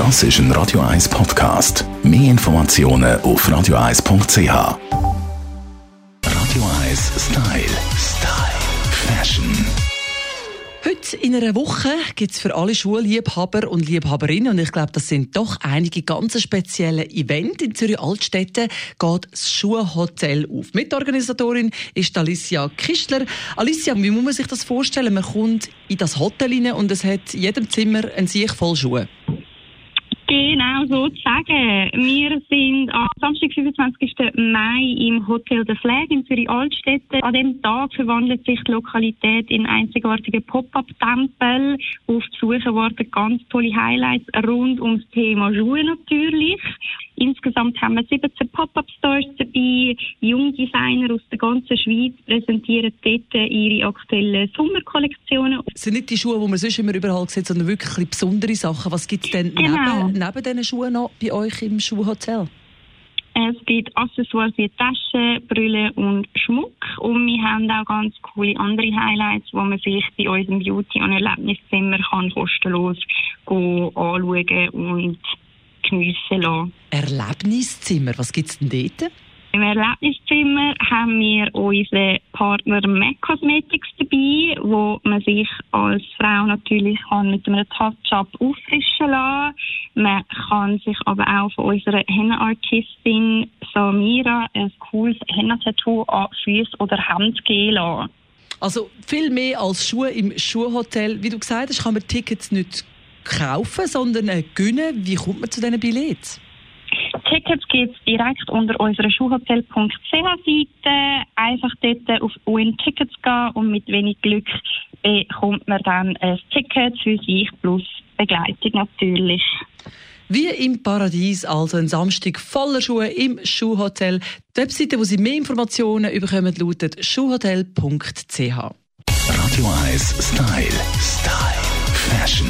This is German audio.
Das ist ein Radio 1 Podcast. Mehr Informationen auf radio1.ch. Radio 1 Style. Style. Fashion. Heute in einer Woche gibt es für alle Schulliebhaber und Liebhaberinnen, und ich glaube, das sind doch einige ganz spezielle Events. In Zürich Altstädte geht das Schuhhotel auf. Mitorganisatorin ist Alicia Kistler. Alicia, wie muss man sich das vorstellen? Man kommt in das Hotel rein und es hat in jedem Zimmer ein Sieg voll Schuhe. Genau so zu sagen. Wir sind am Samstag, 25. Mai im Hotel The Flag in Zürich Altstädte. An dem Tag verwandelt sich die Lokalität in einzigartige Pop-up-Tempel. Auf die Suche warten ganz tolle Highlights rund ums Thema Schuhe natürlich. Insgesamt haben wir 17 Pop-Up-Stores dabei. Jungdesigner aus der ganzen Schweiz präsentieren dort ihre aktuellen Sommerkollektionen. Es sind nicht die Schuhe, die man sonst immer überall sieht, sondern wirklich besondere Sachen. Was gibt es denn Genau. neben, neben diesen Schuhen noch bei euch im Schuhhotel? Es gibt Accessoires wie Taschen, Brille und Schmuck. Und wir haben auch ganz coole andere Highlights, die man sich bei unserem Beauty- und Erlebniszimmer kann kostenlos anschauen und geniessen lassen. Erlebniszimmer, was gibt es denn dort? Im Erlebniszimmer haben wir unseren Partner MAC Cosmetics dabei, wo man sich als Frau natürlich kann mit einem Touch-up auffrischen lassen. Man kann sich aber auch von unserer Henna-Artistin Samira ein cooles Henna-Tattoo an Füße oder Hand gehen lassen. Also viel mehr als Schuhe im Schuhhotel. Wie du gesagt hast, kann man Tickets nicht kaufen, sondern äh, gönnen. Wie kommt man zu diesen Billets? Tickets gibt es direkt unter unserer schuhhotel.ch-Seite. Einfach dort auf Win Tickets gehen und mit wenig Glück bekommt man dann ein Ticket für sich plus Begleitung natürlich. Wie im Paradies, also ein Samstag voller Schuhe im Schuhhotel. Die Webseite, wo Sie mehr Informationen bekommen, lautet schuhhotel.ch. Radio 1 Style. Style. Fashion.